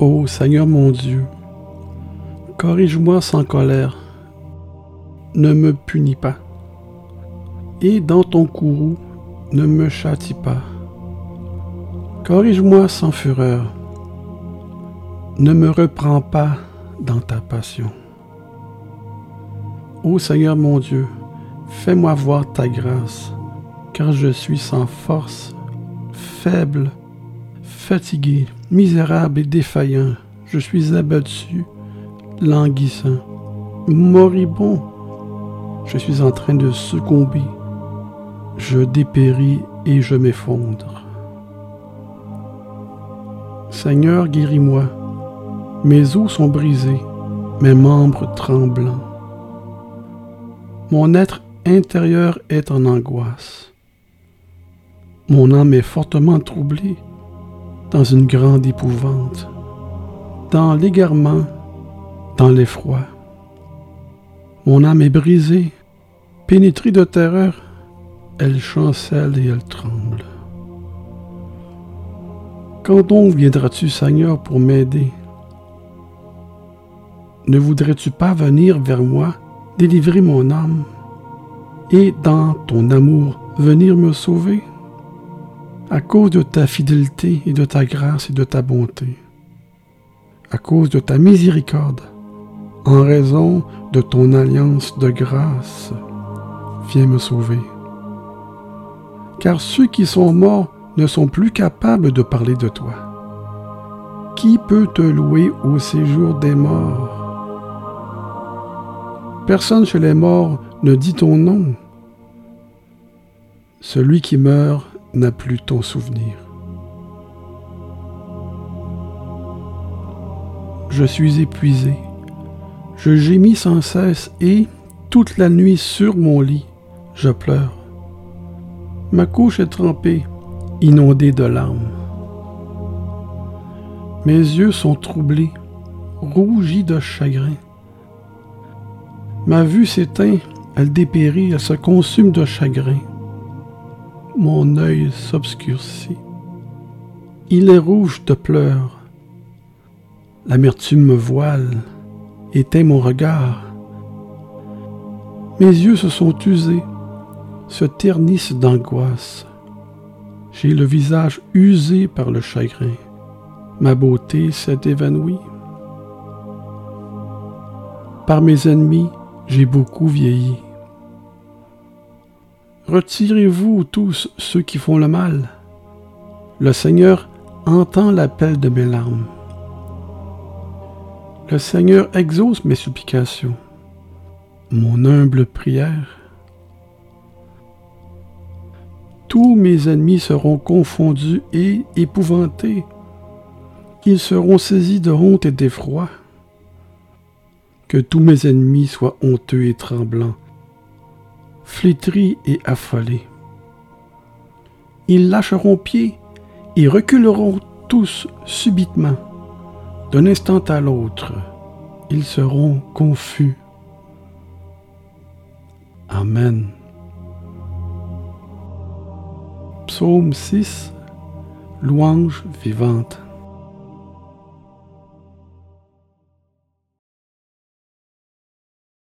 Ô Seigneur mon Dieu, corrige-moi sans colère, ne me punis pas, et dans ton courroux, ne me châtie pas. Corrige-moi sans fureur, ne me reprends pas dans ta passion. Ô Seigneur mon Dieu, fais-moi voir ta grâce, car je suis sans force, faible, fatigué, misérable et défaillant. Je suis abattu, languissant, moribond. Je suis en train de succomber. Je dépéris et je m'effondre. Seigneur, guéris-moi. Mes os sont brisés, mes membres tremblants. Mon être intérieur est en angoisse. Mon âme est fortement troublée dans une grande épouvante, dans l'égarement, dans l'effroi. Mon âme est brisée, pénétrée de terreur, elle chancelle et elle tremble. Quand donc viendras-tu, Seigneur, pour m'aider? Ne voudrais-tu pas venir vers moi, délivrer mon âme, et dans ton amour venir me sauver? À cause de ta fidélité et de ta grâce et de ta bonté, à cause de ta miséricorde, en raison de ton alliance de grâce, viens me sauver. Car ceux qui sont morts ne sont plus capables de parler de toi. Qui peut te louer au séjour des morts? Personne chez les morts ne dit ton nom. Celui qui meurt n'a plus ton souvenir. Je suis épuisé. Je gémis sans cesse et, toute la nuit sur mon lit, je pleure. Ma couche est trempée inondé de larmes. Mes yeux sont troublés, rougis de chagrin. Ma vue s'éteint, elle dépérit, elle se consume de chagrin. Mon œil s'obscurcit. Il est rouge de pleurs. L'amertume me voile, éteint mon regard. Mes yeux se sont usés, se ternissent d'angoisse. J'ai le visage usé par le chagrin. Ma beauté s'est évanouie. Par mes ennemis, j'ai beaucoup vieilli. Retirez-vous tous ceux qui font le mal. Le Seigneur entend l'appel de mes larmes. Le Seigneur exauce mes supplications. Mon humble prière tous mes ennemis seront confondus et épouvantés. Ils seront saisis de honte et d'effroi. Que tous mes ennemis soient honteux et tremblants, flétris et affolés. Ils lâcheront pied et reculeront tous subitement. D'un instant à l'autre, ils seront confus. Amen. Psaume 6 Louange vivante.